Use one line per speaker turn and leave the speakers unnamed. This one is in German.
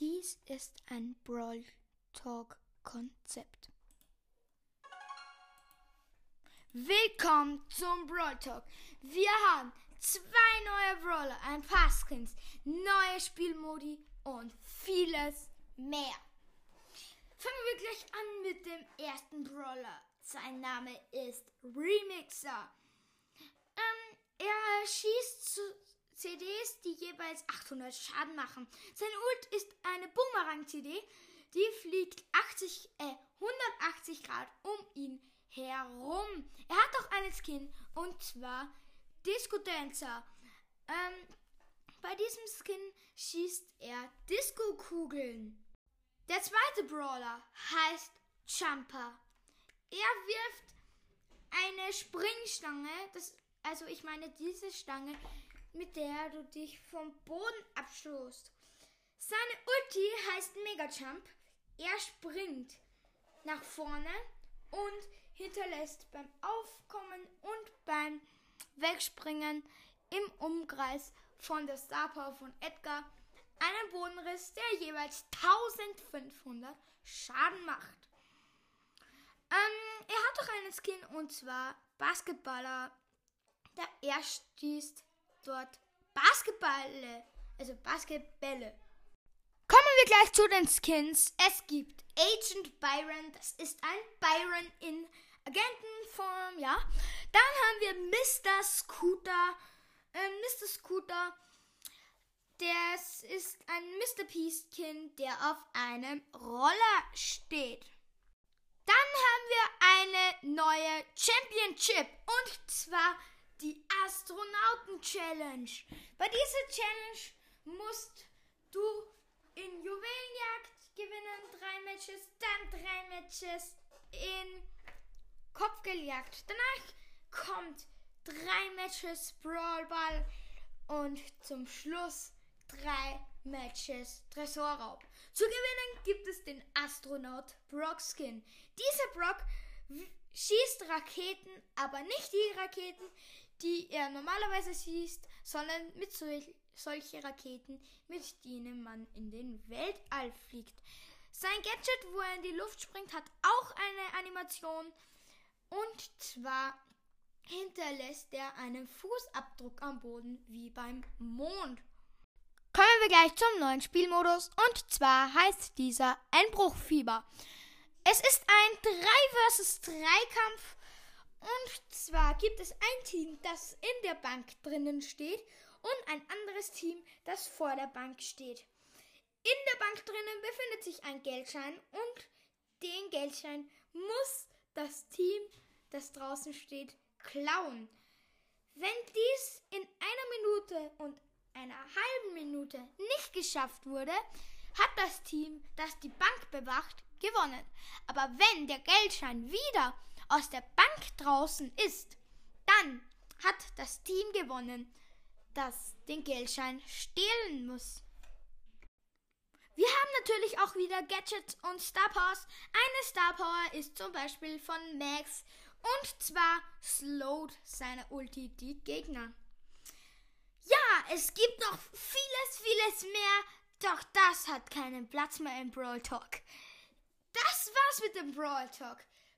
Dies ist ein Brawl Talk Konzept. Willkommen zum Brawl Talk. Wir haben zwei neue Brawler, ein paar Skins, neue Spielmodi und vieles mehr. Fangen wir gleich an mit dem ersten Brawler. Sein Name ist Remixer. Ähm, er schießt zu CDs, die jeweils 800 Schaden machen. Sein Ult ist eine Boomerang-CD, die fliegt 80, äh, 180 Grad um ihn herum. Er hat auch einen Skin und zwar Disco Dancer. Ähm, bei diesem Skin schießt er Disco-Kugeln. Der zweite Brawler heißt Jumper. Er wirft eine Springstange, das, also ich meine diese Stange, mit der du dich vom Boden abstoßt. Seine Ulti heißt Mega Jump. Er springt nach vorne und hinterlässt beim Aufkommen und beim Wegspringen im Umkreis von der Star Power von Edgar einen Bodenriss, der jeweils 1500 Schaden macht. Ähm, er hat auch einen Skin und zwar Basketballer. Der er schießt dort Basketballe, also Basketbälle. Kommen wir gleich zu den Skins. Es gibt Agent Byron, das ist ein Byron in Agentenform, ja. Dann haben wir Mr. Scooter. Äh, Mr. Scooter, das ist ein Mr. Peace-Kind, der auf einem Roller steht. Dann haben wir eine neue Championship und zwar die Astronauten-Challenge. Bei dieser Challenge musst du in Juwelenjagd gewinnen, drei Matches, dann drei Matches in Kopfgeljagd. Danach kommt drei Matches Brawlball und zum Schluss drei Matches Tresorraub. Zu gewinnen gibt es den Astronaut Brock Skin. Dieser Brock schießt Raketen, aber nicht die Raketen, die er normalerweise schießt, sondern mit solch, solche Raketen, mit denen man in den Weltall fliegt. Sein Gadget, wo er in die Luft springt, hat auch eine Animation. Und zwar hinterlässt er einen Fußabdruck am Boden wie beim Mond. Kommen wir gleich zum neuen Spielmodus und zwar heißt dieser Einbruchfieber. Es ist ein 3 vs 3 Kampf und zwar gibt es ein Team, das in der Bank drinnen steht und ein anderes Team, das vor der Bank steht. In der Bank drinnen befindet sich ein Geldschein und den Geldschein muss das Team, das draußen steht, klauen. Wenn dies in einer Minute und einer halben Minute nicht geschafft wurde, hat das Team, das die Bank bewacht, gewonnen. Aber wenn der Geldschein wieder aus der Bank draußen ist, dann hat das Team gewonnen, das den Geldschein stehlen muss. Wir haben natürlich auch wieder Gadgets und Star Powers. Eine Star Power ist zum Beispiel von Max und zwar slowt seine Ulti die Gegner. Ja, es gibt noch vieles, vieles mehr, doch das hat keinen Platz mehr im Brawl Talk. Das war's mit dem Brawl Talk.